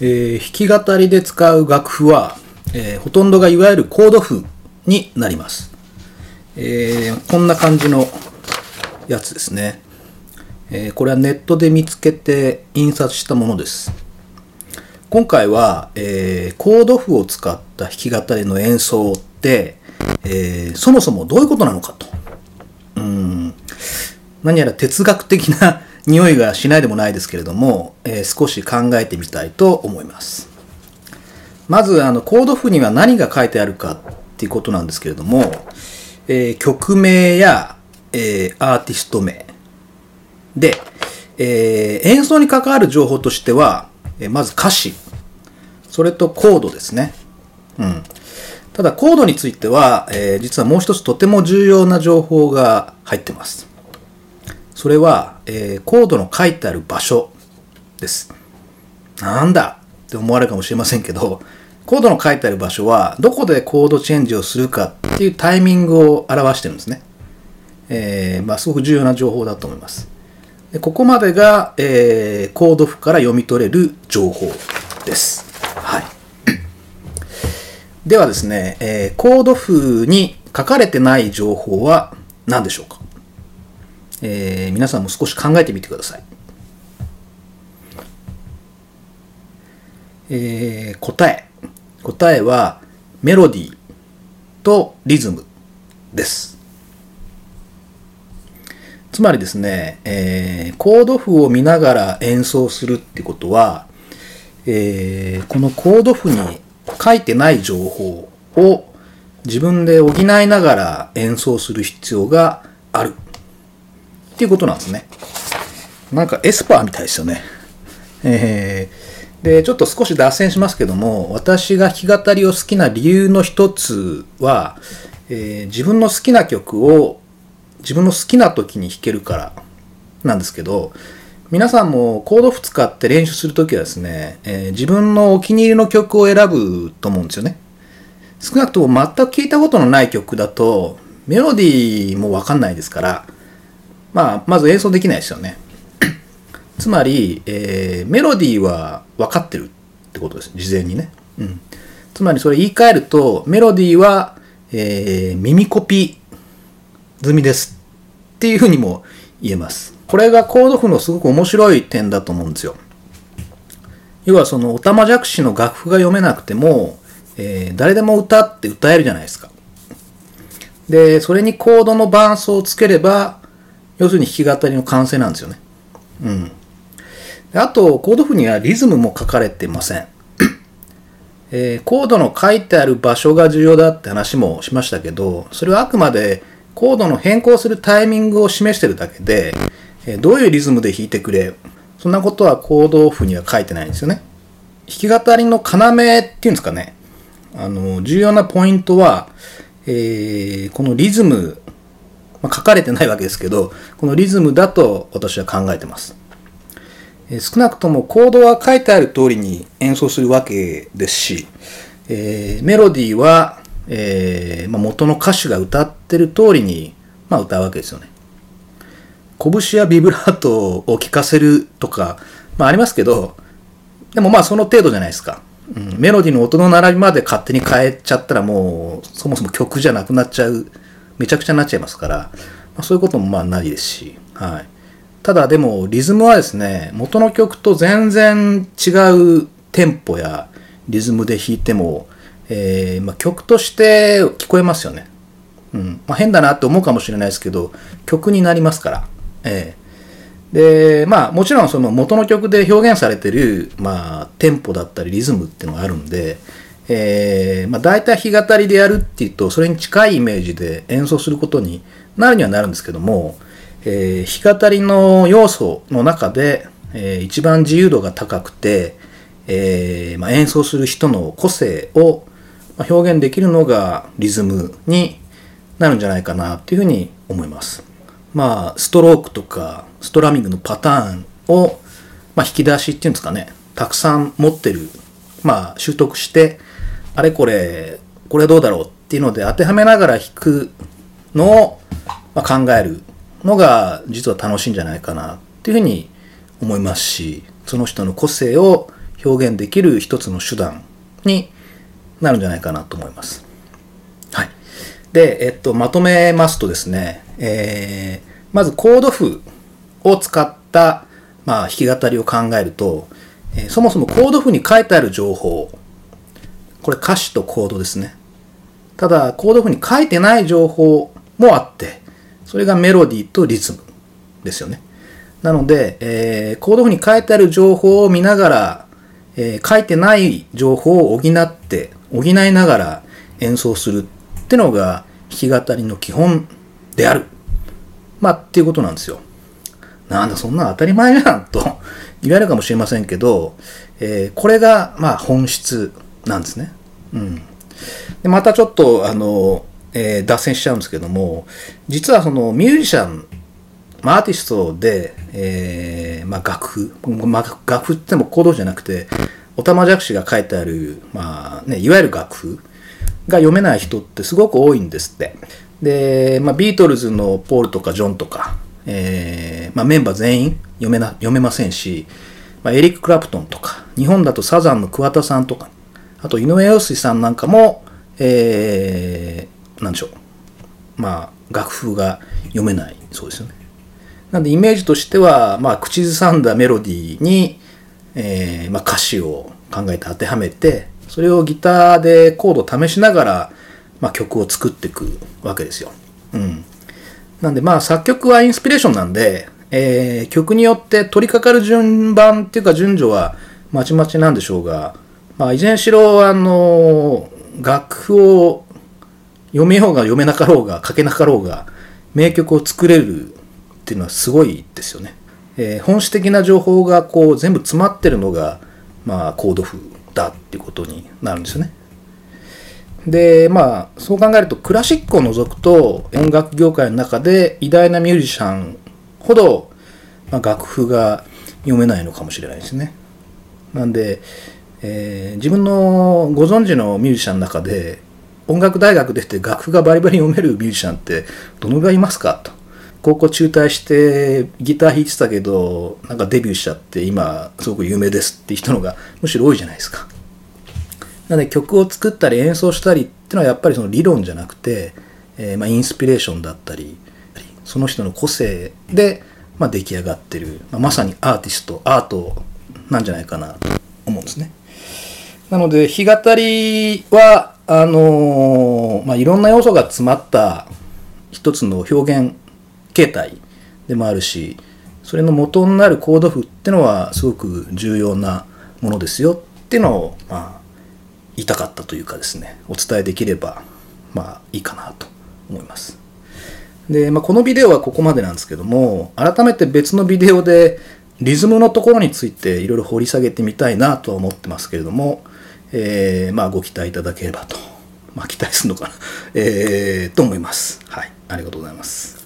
えー弾き語りで使う楽譜は、えーほとんどがいわゆるコード譜になります。えーこんな感じのやつですね。えこれはネットで見つけて印刷したものです。今回は、えコード譜を使った弾き語りの演奏って、えそもそもどういうことなのかと。うん何やら哲学的な匂いがしないでもないですけれども、えー少し考えてみたいと思います。まず、あの、コード譜には何が書いてあるかっていうことなんですけれども、えー曲名や、えーアーティスト名。で、えー演奏に関わる情報としては、えーまず歌詞、それとコードですね。うん。ただ、コードについては、えー実はもう一つとても重要な情報が入ってます。それは、えーコードの書いてある場所です。なんだ？って思われるかもしれませんけど、コードの書いてある場所は、どこでコードチェンジをするかっていうタイミングを表してるんですね。えーまあ、すごく重要な情報だと思います。でここまでが、えーコード譜から読み取れる情報です。はい。ではですね、えーコード譜に書かれてない情報は何でしょうか？えー皆さんも少し考えてみてください。えー答え。答えはメロディーとリズムです。つまりですね、えーコード譜を見ながら演奏するってことは、えーこのコード譜に書いてない情報を自分で補いながら演奏する必要があるっていうことなんですね。なんかエスパーみたいですよね。えーで、ちょっと少し脱線しますけども、私が弾き語りを好きな理由の一つは、えー自分の好きな曲を自分の好きな時に弾けるからなんですけど、皆さんもコード譜使って練習するときはですね、えー自分のお気に入りの曲を選ぶと思うんですよね。少なくとも全く聴いたことのない曲だと、メロディーもわかんないですから、まあ、まず演奏できないですよね。つまり、えーメロディーは分かってるってことです。事前にね。うん。つまりそれ言い換えると、メロディーは、えー耳コピ済みです。っていうふうにも言えます。これがコード譜のすごく面白い点だと思うんですよ。要はその、おたまじゃくしの楽譜が読めなくても、えー誰でも歌って歌えるじゃないですか。で、それにコードの伴奏をつければ、要するに弾き語りの完成なんですよね。うん。あと、コード譜にはリズムも書かれてません。えーコードの書いてある場所が重要だって話もしましたけど、それはあくまでコードの変更するタイミングを示してるだけで、えーどういうリズムで弾いてくれ、そんなことはコード譜には書いてないんですよね。弾き語りの要っていうんですかね。あの、重要なポイントは、えーこのリズム、まあ、書かれてないわけですけど、このリズムだと私は考えてます。えー少なくともコードは書いてある通りに演奏するわけですし、えーメロディーは、えーまあ、元の歌手が歌ってる通りに、まあ、歌うわけですよね。拳やビブラートを聴かせるとか、まあありますけど、でもまあその程度じゃないですか。うん、メロディーの音の並びまで勝手に変えちゃったらもうそもそも曲じゃなくなっちゃう、めちゃくちゃになっちゃいますから、まあ、そういうこともまあないですし、はい。ただでもリズムはですね、元の曲と全然違うテンポやリズムで弾いても、えーまあ、曲として聞こえますよね。うんまあ、変だなって思うかもしれないですけど、曲になりますから。ええで、まあもちろんその元の曲で表現されてる、まあテンポだったりリズムっていうのがあるんで、えー、まあ大体弾き語りでやるっていうと、それに近いイメージで演奏することになるにはなるんですけども、えー、弾き語りの要素の中で、えー一番自由度が高くて、えーまあ、演奏する人の個性を表現できるのがリズムになるんじゃないかなっていうふうに思います。まあ、ストロークとかストラミングのパターンを、まあ、引き出しっていうんですかね、たくさん持ってる、まあ、習得して、あれこれ、これどうだろうっていうので当てはめながら弾くのを、まあ、考えるのが実は楽しいんじゃないかなっていうふうに思いますし、その人の個性を表現できる一つの手段になるんじゃないかなと思います。はい。で、えっと、まとめますとですね、えー、まずコード譜を使った、まあ、弾き語りを考えると、え、そもそもコード譜に書いてある情報、これ歌詞とコードですね。ただ、コード譜に書いてない情報もあって、それがメロディーとリズムですよね。なので、えー、コード譜に書いてある情報を見ながら、えー、書いてない情報を補って、補いながら演奏するってのが弾き語りの基本である。まあ、っていうことなんですよ。なんだ、そんな当たり前じゃんと言われるかもしれませんけど、えー、これが、まあ、本質なんですね。うん。で、またちょっと、あの、えー、脱線しちゃうんですけども、実はそのミュージシャンまあ、アーティストで、えー、まあ、楽譜、まあ、楽譜って言ってもコードじゃなくて、おたまじゃくしが書いてある、まあね、いわゆる楽譜が読めない人ってすごく多いんですって。で、まあ、ビートルズのポールとかジョンとか、えーまあ、メンバー全員読めな読めませんし、まあ、エリック・クラプトンとか、日本だとサザンの桑田さんとか、あと井上陽水さんなんかも、えー、なんでしょう。まあ、楽譜が読めないそうですよね。なんでイメージとしては、まあ、口ずさんだメロディーに、えー、まあ、歌詞を考えて当てはめて、それをギターでコードを試しながら、まあ、曲を作っていくわけですよ。うん。なんでまあ作曲はインスピレーションなんで、えー、曲によって取り掛かる順番っていうか順序はまちまちなんでしょうが、まあ、いずれにしろ、あの、楽譜を読めようが読めなかろうが書けなかろうが名曲を作れるっていうのはすごいですよね。えー、本質的な情報がこう全部詰まってるのが、まあ、コード譜だっていうことになるんですよね。で、まあ、そう考えるとクラシックを除くと音楽業界の中で偉大なミュージシャンほど、まあ、楽譜が読めないのかもしれないですね。なんで、えー、自分のご存知のミュージシャンの中で音楽大学でして楽譜がバリバリ読めるミュージシャンってどのぐらいいますか？と。高校中退してギター弾いてたけどなんかデビューしちゃって今すごく有名ですって人のがむしろ多いじゃないですか。なので曲を作ったり演奏したりっていうのはやっぱりその理論じゃなくて、えー、まあインスピレーションだったりその人の個性で、まあ、出来上がってる、まあ、まさにアーティストアートなんじゃないかなと思うんですね。なので弾き語りはあのー、まあ、いろんな要素が詰まった一つの表現形態でもあるしそれの元になるコード譜ってのはすごく重要なものですよっていうのを、まあ、言いたかったというかですねお伝えできればまあいいかなと思います。で、まあ、このビデオはここまでなんですけども改めて別のビデオでリズムのところについていろいろ掘り下げてみたいなとは思ってますけれども、えー、まあご期待いただければと、まあ、期待するのかな、え、と思います。はい、ありがとうございます。